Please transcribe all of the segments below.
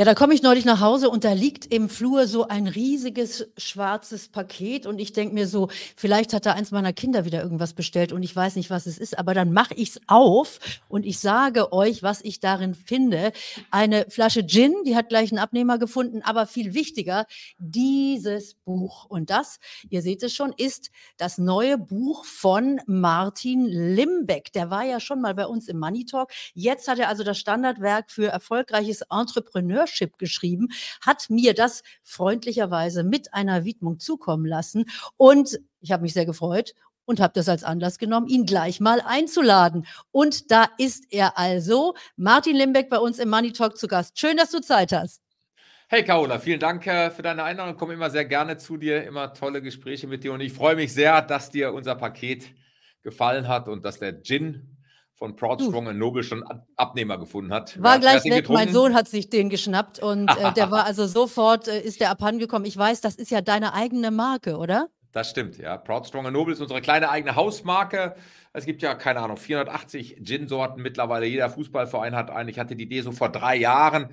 Ja, da komme ich neulich nach Hause und da liegt im Flur so ein riesiges schwarzes Paket und ich denke mir so, vielleicht hat da eins meiner Kinder wieder irgendwas bestellt und ich weiß nicht, was es ist, aber dann mache ich es auf und ich sage euch, was ich darin finde. Eine Flasche Gin, die hat gleich einen Abnehmer gefunden, aber viel wichtiger, dieses Buch. Und das, ihr seht es schon, ist das neue Buch von Martin Limbeck. Der war ja schon mal bei uns im Money Talk. Jetzt hat er also das Standardwerk für erfolgreiches Entrepreneurship Leadership geschrieben, hat mir das freundlicherweise mit einer Widmung zukommen lassen. Und ich habe mich sehr gefreut und habe das als Anlass genommen, ihn gleich mal einzuladen. Und da ist er also, Martin Limbeck bei uns im Money Talk zu Gast. Schön, dass du Zeit hast. Hey Carola, vielen Dank äh, für deine Einladung. Ich komme immer sehr gerne zu dir, immer tolle Gespräche mit dir und ich freue mich sehr, dass dir unser Paket gefallen hat und dass der Gin von Proud, Strong and Noble schon Abnehmer gefunden hat. War gleich getrunken? mein Sohn hat sich den geschnappt und äh, der war also sofort, äh, ist der abhandengekommen. Ich weiß, das ist ja deine eigene Marke, oder? Das stimmt, ja. Proud, Strong and Noble ist unsere kleine eigene Hausmarke. Es gibt ja, keine Ahnung, 480 Gin-Sorten mittlerweile. Jeder Fußballverein hat einen. Ich hatte die Idee so vor drei Jahren.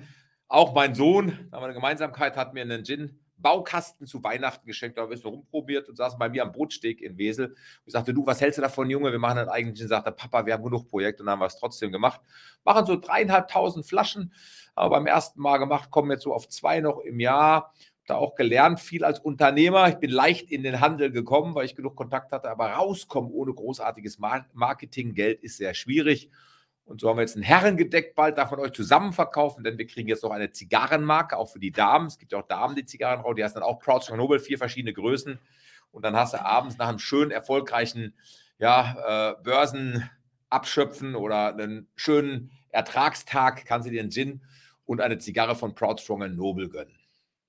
Auch mein Sohn, da haben wir eine Gemeinsamkeit, hat mir einen Gin Baukasten zu Weihnachten geschenkt, da habe ich so rumprobiert und saß bei mir am Brotsteg in Wesel. Ich sagte, du, was hältst du davon, Junge? Wir machen einen eigenen Gin. Sagte, Papa, wir haben genug Projekt und dann haben wir es trotzdem gemacht. Machen so dreieinhalbtausend Flaschen, aber beim ersten Mal gemacht, kommen jetzt so auf zwei noch im Jahr. Da auch gelernt, viel als Unternehmer. Ich bin leicht in den Handel gekommen, weil ich genug Kontakt hatte, aber rauskommen ohne großartiges Marketinggeld ist sehr schwierig. Und so haben wir jetzt ein Herrengedeck bald, darf man euch zusammen verkaufen, denn wir kriegen jetzt noch eine Zigarrenmarke, auch für die Damen. Es gibt ja auch Damen, die Zigarren rauchen, die heißt dann auch Proud Noble, vier verschiedene Größen. Und dann hast du abends nach einem schönen, erfolgreichen ja, äh, Börsenabschöpfen oder einen schönen Ertragstag, kannst du dir einen Gin und eine Zigarre von Proud Strong Noble gönnen.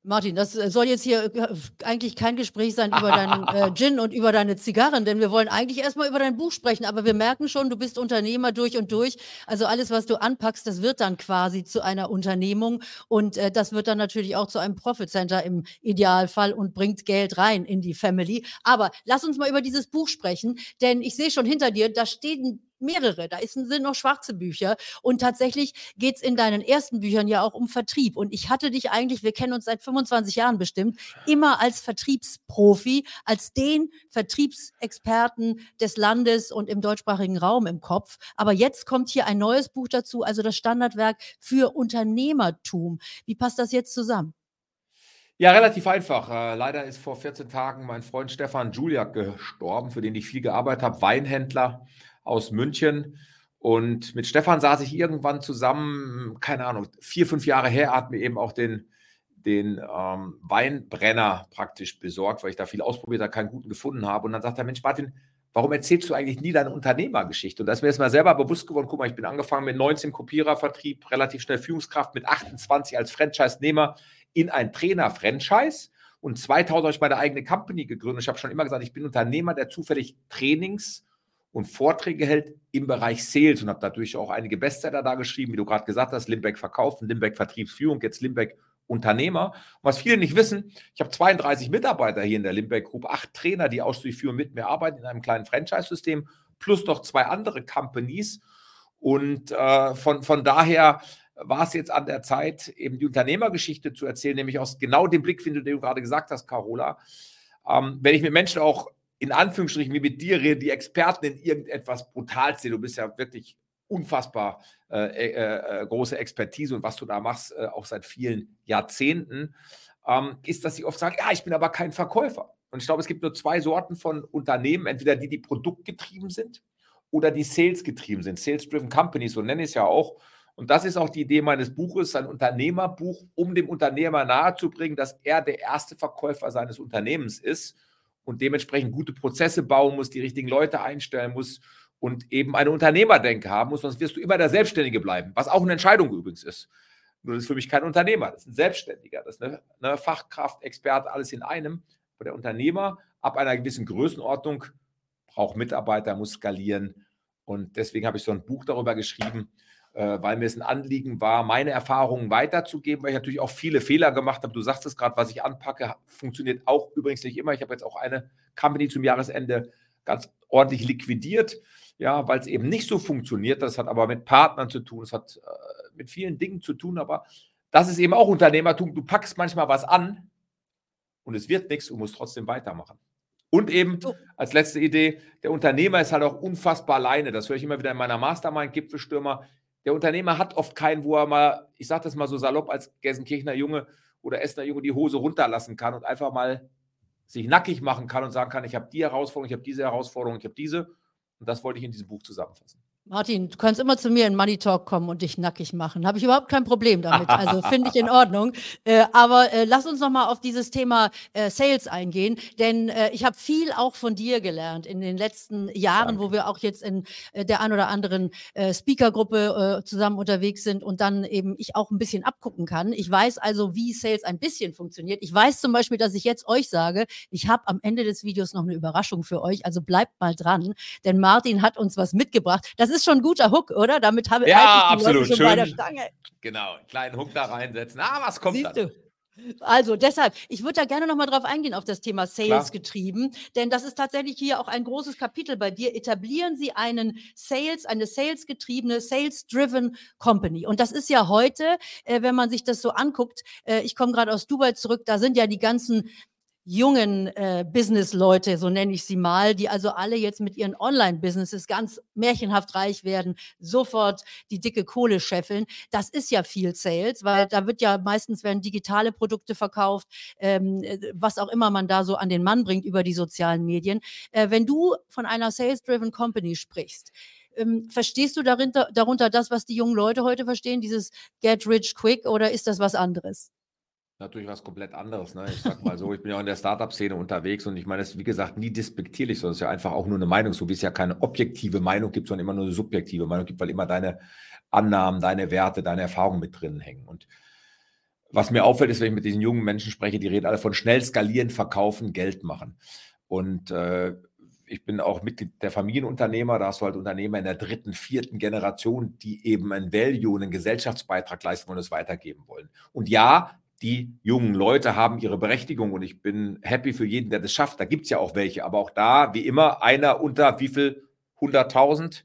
Martin, das soll jetzt hier äh, eigentlich kein Gespräch sein über deinen äh, Gin und über deine Zigarren, denn wir wollen eigentlich erstmal über dein Buch sprechen, aber wir merken schon, du bist Unternehmer durch und durch. Also alles, was du anpackst, das wird dann quasi zu einer Unternehmung und äh, das wird dann natürlich auch zu einem Profit Center im Idealfall und bringt Geld rein in die Family. Aber lass uns mal über dieses Buch sprechen, denn ich sehe schon hinter dir, da stehen mehrere. Da ist, sind noch schwarze Bücher. Und tatsächlich geht es in deinen ersten Büchern ja auch um Vertrieb. Und ich hatte dich eigentlich, wir kennen uns seit 25 Jahren bestimmt, immer als Vertriebsprofi, als den Vertriebsexperten des Landes und im deutschsprachigen Raum im Kopf. Aber jetzt kommt hier ein neues Buch dazu, also das Standardwerk für Unternehmertum. Wie passt das jetzt zusammen? Ja, relativ einfach. Äh, leider ist vor 14 Tagen mein Freund Stefan Juliak gestorben, für den ich viel gearbeitet habe, Weinhändler aus München. Und mit Stefan saß ich irgendwann zusammen, keine Ahnung, vier, fünf Jahre her, hat mir eben auch den, den ähm, Weinbrenner praktisch besorgt, weil ich da viel ausprobiert habe, keinen guten gefunden habe. Und dann sagt er, Mensch, Martin, warum erzählst du eigentlich nie deine Unternehmergeschichte? Und da ist mir jetzt mal selber bewusst geworden, guck mal, ich bin angefangen mit 19 Kopierervertrieb, relativ schnell Führungskraft, mit 28 als Franchise-Nehmer in ein Trainer-Franchise. Und 2000 habe ich meine eigene Company gegründet. Ich habe schon immer gesagt, ich bin Unternehmer, der zufällig Trainings und Vorträge hält im Bereich Sales und habe dadurch auch einige Bestseller da geschrieben, wie du gerade gesagt hast, Limbeck Verkaufen, Limbeck Vertriebsführung, jetzt Limbeck Unternehmer. Und was viele nicht wissen, ich habe 32 Mitarbeiter hier in der Limbeck Group, acht Trainer, die ausschließlich für und mit mir arbeiten in einem kleinen Franchise-System, plus noch zwei andere Companies. Und äh, von, von daher war es jetzt an der Zeit, eben die Unternehmergeschichte zu erzählen, nämlich aus genau dem Blickwinkel, den du gerade gesagt hast, Carola. Ähm, wenn ich mit Menschen auch in Anführungsstrichen wie mit dir rede, die Experten in irgendetwas brutal sehen. Du bist ja wirklich unfassbar äh, äh, äh, große Expertise und was du da machst, äh, auch seit vielen Jahrzehnten, ähm, ist, dass sie oft sagen, ja, ich bin aber kein Verkäufer. Und ich glaube, es gibt nur zwei Sorten von Unternehmen, entweder die, die produktgetrieben sind oder die sales-getrieben sind. Sales-driven Companies, so nenne ich es ja auch. Und das ist auch die Idee meines Buches, ein Unternehmerbuch, um dem Unternehmer nahezubringen, dass er der erste Verkäufer seines Unternehmens ist und dementsprechend gute Prozesse bauen muss, die richtigen Leute einstellen muss und eben eine Unternehmerdenke haben muss, sonst wirst du immer der Selbstständige bleiben, was auch eine Entscheidung übrigens ist. Nur das ist für mich kein Unternehmer, das ist ein Selbstständiger, das ist eine, eine Fachkraft, Experte, alles in einem. Aber der Unternehmer ab einer gewissen Größenordnung braucht Mitarbeiter, muss skalieren. Und deswegen habe ich so ein Buch darüber geschrieben, weil mir es ein Anliegen war, meine Erfahrungen weiterzugeben, weil ich natürlich auch viele Fehler gemacht habe. Du sagst es gerade, was ich anpacke, funktioniert auch übrigens nicht immer. Ich habe jetzt auch eine Company zum Jahresende ganz ordentlich liquidiert, ja, weil es eben nicht so funktioniert. Das hat aber mit Partnern zu tun, es hat äh, mit vielen Dingen zu tun, aber das ist eben auch Unternehmertum. Du packst manchmal was an und es wird nichts und musst trotzdem weitermachen. Und eben als letzte Idee, der Unternehmer ist halt auch unfassbar alleine. Das höre ich immer wieder in meiner Mastermind-Gipfelstürmer. Der Unternehmer hat oft keinen, wo er mal, ich sage das mal so salopp, als Gelsenkirchener Junge oder Essener Junge die Hose runterlassen kann und einfach mal sich nackig machen kann und sagen kann, ich habe die Herausforderung, ich habe diese Herausforderung, ich habe diese. Und das wollte ich in diesem Buch zusammenfassen. Martin, du kannst immer zu mir in Money Talk kommen und dich nackig machen. Habe ich überhaupt kein Problem damit. Also finde ich in Ordnung. Äh, aber äh, lass uns noch mal auf dieses Thema äh, Sales eingehen, denn äh, ich habe viel auch von dir gelernt in den letzten Jahren, Danke. wo wir auch jetzt in äh, der ein oder anderen äh, Speakergruppe zusammen unterwegs sind und dann eben ich auch ein bisschen abgucken kann. Ich weiß also, wie Sales ein bisschen funktioniert. Ich weiß zum Beispiel, dass ich jetzt euch sage, ich habe am Ende des Videos noch eine Überraschung für euch. Also bleibt mal dran, denn Martin hat uns was mitgebracht. Das ist ist schon ein guter Hook, oder? Damit habe ja, ich absolut. Schön, bei der Stange. Genau, einen kleinen Hook da reinsetzen. Ah, was kommt Siehst dann? Du? Also deshalb, ich würde da gerne nochmal drauf eingehen, auf das Thema Sales Klar. getrieben, denn das ist tatsächlich hier auch ein großes Kapitel bei dir. Etablieren Sie einen Sales, eine Sales-getriebene, Sales-driven Company. Und das ist ja heute, äh, wenn man sich das so anguckt, äh, ich komme gerade aus Dubai zurück, da sind ja die ganzen jungen äh, Business-Leute, so nenne ich sie mal, die also alle jetzt mit ihren Online-Businesses ganz märchenhaft reich werden, sofort die dicke Kohle scheffeln. Das ist ja viel Sales, weil da wird ja meistens werden digitale Produkte verkauft, ähm, äh, was auch immer man da so an den Mann bringt über die sozialen Medien. Äh, wenn du von einer Sales-driven Company sprichst, ähm, verstehst du darunter, darunter das, was die jungen Leute heute verstehen, dieses Get Rich Quick, oder ist das was anderes? Natürlich was komplett anderes. Ne? Ich sag mal so, ich bin ja auch in der Startup-Szene unterwegs und ich meine, es ist wie gesagt nie despektierlich, sondern es ist ja einfach auch nur eine Meinung, so wie es ja keine objektive Meinung gibt, sondern immer nur eine subjektive Meinung gibt, weil immer deine Annahmen, deine Werte, deine Erfahrungen mit drin hängen. Und was mir auffällt, ist, wenn ich mit diesen jungen Menschen spreche, die reden alle von schnell skalieren, verkaufen, Geld machen. Und äh, ich bin auch Mitglied der Familienunternehmer. Da hast du halt Unternehmer in der dritten, vierten Generation, die eben ein Value, einen Gesellschaftsbeitrag leisten und es weitergeben wollen. Und ja, die jungen Leute haben ihre Berechtigung und ich bin happy für jeden, der das schafft. Da gibt es ja auch welche, aber auch da, wie immer, einer unter wie viel? 100.000.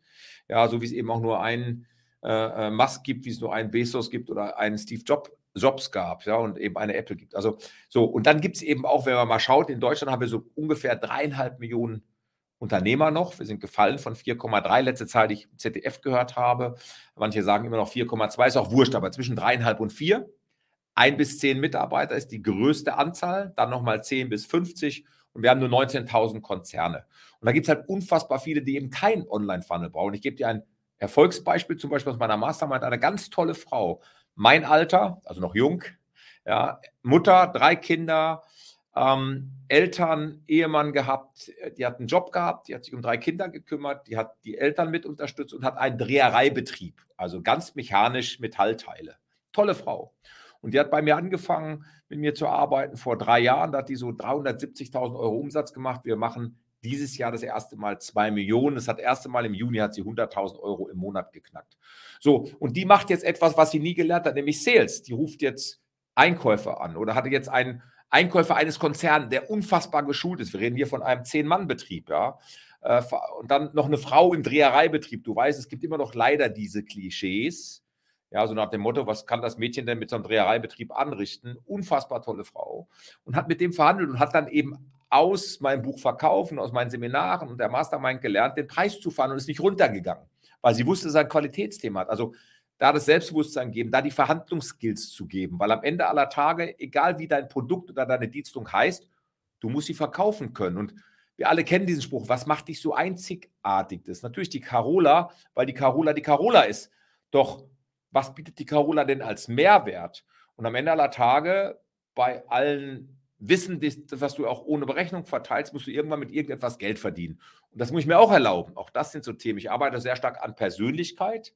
Ja, so wie es eben auch nur einen äh, äh, Musk gibt, wie es nur einen Bezos gibt oder einen Steve Jobs, Jobs gab, ja, und eben eine Apple gibt. Also so, und dann gibt es eben auch, wenn man mal schaut, in Deutschland haben wir so ungefähr dreieinhalb Millionen Unternehmer noch. Wir sind gefallen von 4,3, letzte Zahl, die ich ZDF gehört habe. Manche sagen immer noch 4,2, ist auch wurscht, aber zwischen dreieinhalb und vier ein bis zehn Mitarbeiter ist die größte Anzahl, dann nochmal zehn bis 50 und wir haben nur 19.000 Konzerne. Und da gibt es halt unfassbar viele, die eben keinen Online-Funnel brauchen. Ich gebe dir ein Erfolgsbeispiel, zum Beispiel aus meiner Mastermind, eine ganz tolle Frau. Mein Alter, also noch jung, ja, Mutter, drei Kinder, ähm, Eltern, Ehemann gehabt, die hat einen Job gehabt, die hat sich um drei Kinder gekümmert, die hat die Eltern mit unterstützt und hat einen Drehereibetrieb, also ganz mechanisch Metallteile. Tolle Frau. Und die hat bei mir angefangen, mit mir zu arbeiten vor drei Jahren. Da hat die so 370.000 Euro Umsatz gemacht. Wir machen dieses Jahr das erste Mal zwei Millionen. Das hat erste Mal im Juni hat sie 100.000 Euro im Monat geknackt. So, und die macht jetzt etwas, was sie nie gelernt hat, nämlich Sales. Die ruft jetzt Einkäufer an oder hatte jetzt einen Einkäufer eines Konzerns, der unfassbar geschult ist. Wir reden hier von einem Zehn-Mann-Betrieb, ja. Äh, und dann noch eine Frau im Drehereibetrieb. Du weißt, es gibt immer noch leider diese Klischees ja, so nach dem Motto, was kann das Mädchen denn mit so einem Drehereibetrieb anrichten? Unfassbar tolle Frau. Und hat mit dem verhandelt und hat dann eben aus meinem Buch Verkaufen, aus meinen Seminaren und der Mastermind gelernt, den Preis zu fahren und ist nicht runtergegangen, weil sie wusste, dass er ein Qualitätsthema hat. Also da das Selbstbewusstsein geben, da die Verhandlungsskills zu geben, weil am Ende aller Tage, egal wie dein Produkt oder deine Dienstleistung heißt, du musst sie verkaufen können. Und wir alle kennen diesen Spruch, was macht dich so einzigartig? Das ist natürlich die Carola, weil die Carola die Carola ist. Doch was bietet die Carola denn als Mehrwert? Und am Ende aller Tage, bei allen Wissen, was du auch ohne Berechnung verteilst, musst du irgendwann mit irgendetwas Geld verdienen. Und das muss ich mir auch erlauben. Auch das sind so Themen. Ich arbeite sehr stark an Persönlichkeit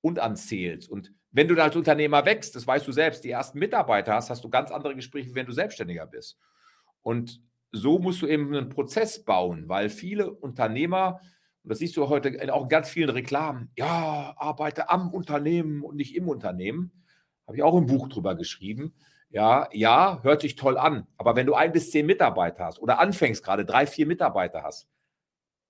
und an Sales. Und wenn du da als Unternehmer wächst, das weißt du selbst, die ersten Mitarbeiter hast, hast du ganz andere Gespräche, wenn du Selbstständiger bist. Und so musst du eben einen Prozess bauen, weil viele Unternehmer und das siehst du heute auch in ganz vielen Reklamen, ja, arbeite am Unternehmen und nicht im Unternehmen. Habe ich auch ein Buch drüber geschrieben. Ja, ja, hört sich toll an. Aber wenn du ein bis zehn Mitarbeiter hast oder anfängst gerade drei, vier Mitarbeiter hast,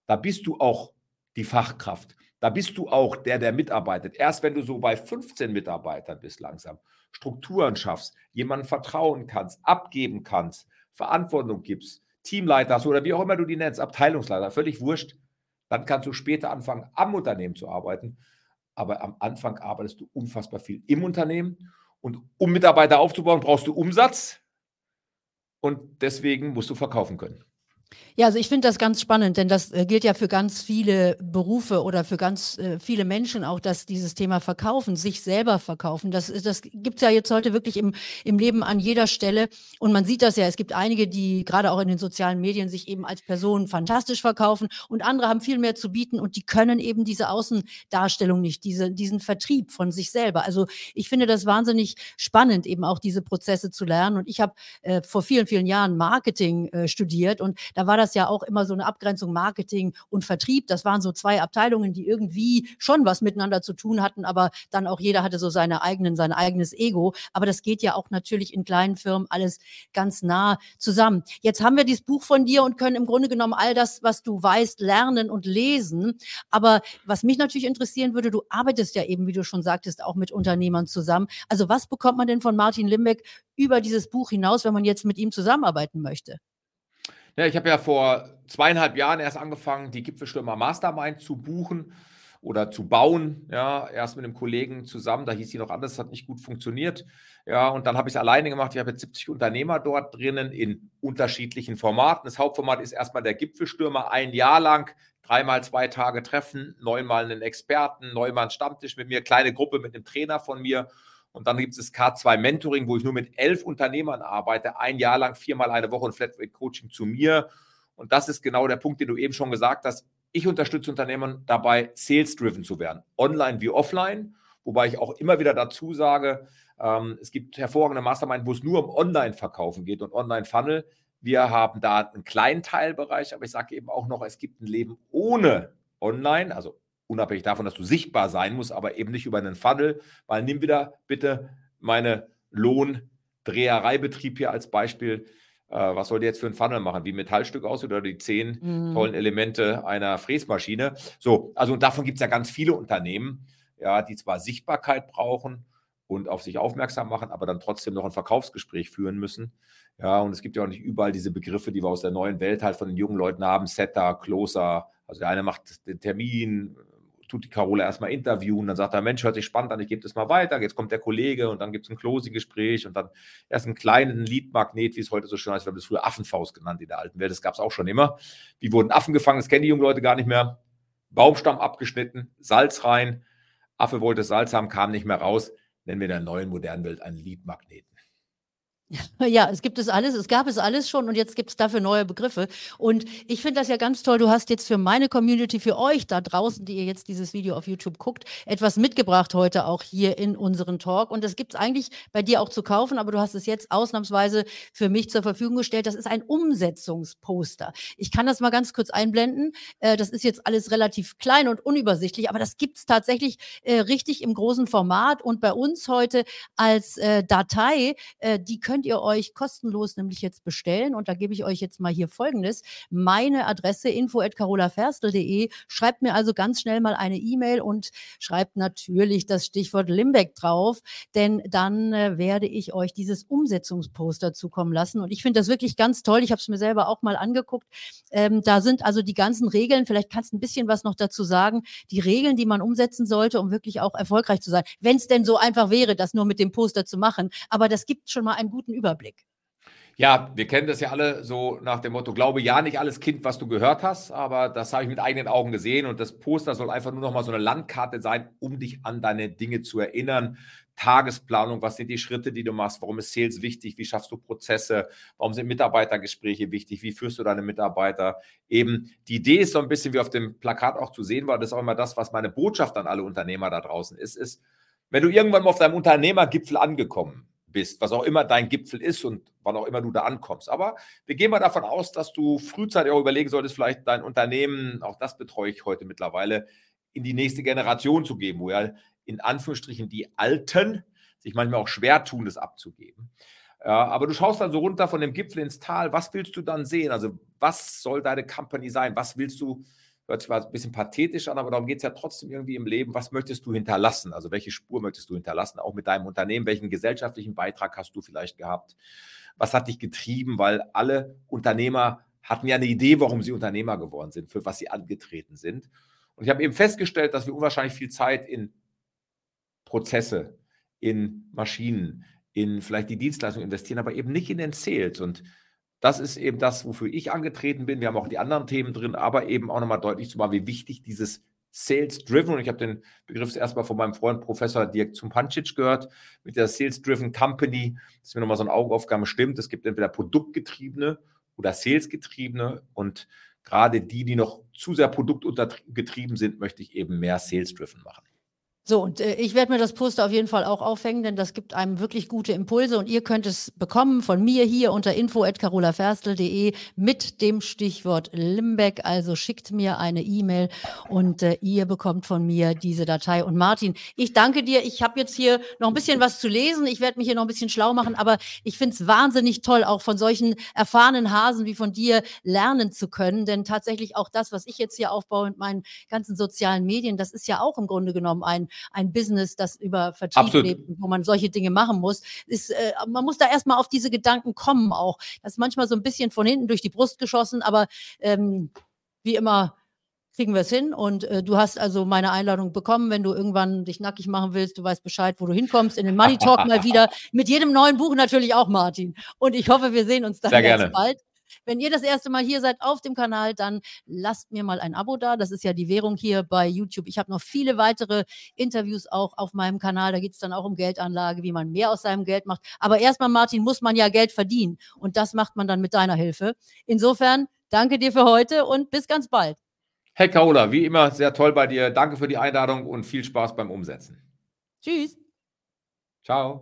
da bist du auch die Fachkraft. Da bist du auch der, der mitarbeitet. Erst wenn du so bei 15 Mitarbeitern bist langsam, Strukturen schaffst, jemandem vertrauen kannst, abgeben kannst, Verantwortung gibst, Teamleiter hast oder wie auch immer du die nennst, Abteilungsleiter, völlig wurscht, dann kannst du später anfangen, am Unternehmen zu arbeiten. Aber am Anfang arbeitest du unfassbar viel im Unternehmen. Und um Mitarbeiter aufzubauen, brauchst du Umsatz. Und deswegen musst du verkaufen können. Ja, also ich finde das ganz spannend, denn das äh, gilt ja für ganz viele Berufe oder für ganz äh, viele Menschen auch, dass dieses Thema Verkaufen, sich selber verkaufen, das, das gibt es ja jetzt heute wirklich im, im Leben an jeder Stelle. Und man sieht das ja, es gibt einige, die gerade auch in den sozialen Medien sich eben als Personen fantastisch verkaufen und andere haben viel mehr zu bieten und die können eben diese Außendarstellung nicht, diese, diesen Vertrieb von sich selber. Also ich finde das wahnsinnig spannend, eben auch diese Prozesse zu lernen. Und ich habe äh, vor vielen, vielen Jahren Marketing äh, studiert und da war das ja auch immer so eine Abgrenzung Marketing und Vertrieb. Das waren so zwei Abteilungen, die irgendwie schon was miteinander zu tun hatten, aber dann auch jeder hatte so seine eigenen, sein eigenes Ego. Aber das geht ja auch natürlich in kleinen Firmen alles ganz nah zusammen. Jetzt haben wir dieses Buch von dir und können im Grunde genommen all das, was du weißt, lernen und lesen. Aber was mich natürlich interessieren würde, du arbeitest ja eben, wie du schon sagtest, auch mit Unternehmern zusammen. Also was bekommt man denn von Martin Limbeck über dieses Buch hinaus, wenn man jetzt mit ihm zusammenarbeiten möchte? Ja, ich habe ja vor zweieinhalb Jahren erst angefangen, die Gipfelstürmer Mastermind zu buchen oder zu bauen. Ja, erst mit einem Kollegen zusammen, da hieß sie noch anders, hat nicht gut funktioniert. Ja, und dann habe ich es alleine gemacht. Ich habe jetzt 70 Unternehmer dort drinnen in unterschiedlichen Formaten. Das Hauptformat ist erstmal der Gipfelstürmer, ein Jahr lang, dreimal zwei Tage treffen, neunmal einen Experten, neunmal einen Stammtisch mit mir, kleine Gruppe mit einem Trainer von mir und dann gibt es das K2 Mentoring, wo ich nur mit elf Unternehmern arbeite, ein Jahr lang, viermal eine Woche und Flatrate Coaching zu mir. Und das ist genau der Punkt, den du eben schon gesagt hast. Ich unterstütze Unternehmen dabei, sales-driven zu werden, online wie offline. Wobei ich auch immer wieder dazu sage, ähm, es gibt hervorragende Mastermind, wo es nur um Online-Verkaufen geht und Online-Funnel. Wir haben da einen kleinen Teilbereich, aber ich sage eben auch noch, es gibt ein Leben ohne Online, also unabhängig davon, dass du sichtbar sein musst, aber eben nicht über einen Funnel, weil nimm wieder bitte meine Lohndrehereibetrieb hier als Beispiel. Äh, was soll der jetzt für ein Funnel machen? Wie ein Metallstück aus oder die zehn mhm. tollen Elemente einer Fräsmaschine? So, also davon gibt es ja ganz viele Unternehmen, ja, die zwar Sichtbarkeit brauchen und auf sich aufmerksam machen, aber dann trotzdem noch ein Verkaufsgespräch führen müssen. Ja, und es gibt ja auch nicht überall diese Begriffe, die wir aus der neuen Welt halt von den jungen Leuten haben, Setter, Closer. Also der eine macht den Termin, tut die Carola erstmal interviewen, dann sagt er, Mensch, hört sich spannend an, ich gebe das mal weiter, jetzt kommt der Kollege und dann gibt es ein Closing-Gespräch und dann erst einen kleinen Leadmagnet, wie es heute so schön heißt, wir haben das früher Affenfaust genannt in der alten Welt, das gab es auch schon immer. Wie wurden Affen gefangen, das kennen die jungen Leute gar nicht mehr. Baumstamm abgeschnitten, Salz rein, Affe wollte Salz haben, kam nicht mehr raus, nennen wir in der neuen modernen Welt einen Leadmagneten. Ja, es gibt es alles, es gab es alles schon und jetzt gibt es dafür neue Begriffe. Und ich finde das ja ganz toll. Du hast jetzt für meine Community, für euch da draußen, die ihr jetzt dieses Video auf YouTube guckt, etwas mitgebracht heute auch hier in unseren Talk. Und das gibt es eigentlich bei dir auch zu kaufen, aber du hast es jetzt ausnahmsweise für mich zur Verfügung gestellt. Das ist ein Umsetzungsposter. Ich kann das mal ganz kurz einblenden. Äh, das ist jetzt alles relativ klein und unübersichtlich, aber das gibt es tatsächlich äh, richtig im großen Format und bei uns heute als äh, Datei. die könnt ihr euch kostenlos nämlich jetzt bestellen. Und da gebe ich euch jetzt mal hier folgendes. Meine Adresse info.carolaferstel.de. Schreibt mir also ganz schnell mal eine E-Mail und schreibt natürlich das Stichwort Limbeck drauf, denn dann äh, werde ich euch dieses Umsetzungsposter zukommen lassen. Und ich finde das wirklich ganz toll. Ich habe es mir selber auch mal angeguckt. Ähm, da sind also die ganzen Regeln. Vielleicht kannst du ein bisschen was noch dazu sagen. Die Regeln, die man umsetzen sollte, um wirklich auch erfolgreich zu sein. Wenn es denn so einfach wäre, das nur mit dem Poster zu machen. Aber das gibt schon mal einen guten guten Überblick. Ja, wir kennen das ja alle so nach dem Motto, glaube ja nicht alles Kind, was du gehört hast, aber das habe ich mit eigenen Augen gesehen und das Poster soll einfach nur noch mal so eine Landkarte sein, um dich an deine Dinge zu erinnern. Tagesplanung, was sind die Schritte, die du machst, warum ist Sales wichtig, wie schaffst du Prozesse, warum sind Mitarbeitergespräche wichtig, wie führst du deine Mitarbeiter. Eben die Idee ist so ein bisschen wie auf dem Plakat auch zu sehen war, das ist auch immer das, was meine Botschaft an alle Unternehmer da draußen ist, ist, wenn du irgendwann mal auf deinem Unternehmergipfel angekommen bist, was auch immer dein Gipfel ist und wann auch immer du da ankommst. Aber wir gehen mal davon aus, dass du frühzeitig auch überlegen solltest, vielleicht dein Unternehmen, auch das betreue ich heute mittlerweile, in die nächste Generation zu geben, wo ja in Anführungsstrichen die Alten sich manchmal auch schwer tun, das abzugeben. Ja, aber du schaust dann so runter von dem Gipfel ins Tal. Was willst du dann sehen? Also, was soll deine Company sein? Was willst du hört sich zwar ein bisschen pathetisch an, aber darum geht es ja trotzdem irgendwie im Leben. Was möchtest du hinterlassen? Also welche Spur möchtest du hinterlassen, auch mit deinem Unternehmen? Welchen gesellschaftlichen Beitrag hast du vielleicht gehabt? Was hat dich getrieben? Weil alle Unternehmer hatten ja eine Idee, warum sie Unternehmer geworden sind, für was sie angetreten sind. Und ich habe eben festgestellt, dass wir unwahrscheinlich viel Zeit in Prozesse, in Maschinen, in vielleicht die Dienstleistung investieren, aber eben nicht in den Sales. Und das ist eben das, wofür ich angetreten bin. Wir haben auch die anderen Themen drin, aber eben auch nochmal deutlich zu machen, wie wichtig dieses Sales-Driven, und ich habe den Begriff erstmal von meinem Freund Professor Dirk Zumpancic gehört, mit der Sales-Driven Company, dass mir nochmal so eine Augenaufgabe stimmt. Es gibt entweder produktgetriebene oder Sales-getriebene und gerade die, die noch zu sehr produktuntergetrieben sind, möchte ich eben mehr Sales-Driven machen. So, und äh, ich werde mir das Poster auf jeden Fall auch aufhängen, denn das gibt einem wirklich gute Impulse und ihr könnt es bekommen von mir hier unter info.carolaferstel.de mit dem Stichwort Limbeck. Also schickt mir eine E-Mail und äh, ihr bekommt von mir diese Datei. Und Martin, ich danke dir. Ich habe jetzt hier noch ein bisschen was zu lesen. Ich werde mich hier noch ein bisschen schlau machen, aber ich finde es wahnsinnig toll, auch von solchen erfahrenen Hasen wie von dir lernen zu können. Denn tatsächlich auch das, was ich jetzt hier aufbaue mit meinen ganzen sozialen Medien, das ist ja auch im Grunde genommen ein ein Business, das über Vertrieb Absolut. lebt, wo man solche Dinge machen muss. Ist, äh, man muss da erstmal auf diese Gedanken kommen auch. Das ist manchmal so ein bisschen von hinten durch die Brust geschossen, aber ähm, wie immer kriegen wir es hin. Und äh, du hast also meine Einladung bekommen, wenn du irgendwann dich nackig machen willst. Du weißt Bescheid, wo du hinkommst. In den Money Talk mal wieder. Mit jedem neuen Buch natürlich auch, Martin. Und ich hoffe, wir sehen uns dann Sehr ganz bald. Wenn ihr das erste Mal hier seid auf dem Kanal, dann lasst mir mal ein Abo da. Das ist ja die Währung hier bei YouTube. Ich habe noch viele weitere Interviews auch auf meinem Kanal. Da geht es dann auch um Geldanlage, wie man mehr aus seinem Geld macht. Aber erstmal, Martin, muss man ja Geld verdienen. Und das macht man dann mit deiner Hilfe. Insofern, danke dir für heute und bis ganz bald. Hey Carola, wie immer sehr toll bei dir. Danke für die Einladung und viel Spaß beim Umsetzen. Tschüss. Ciao.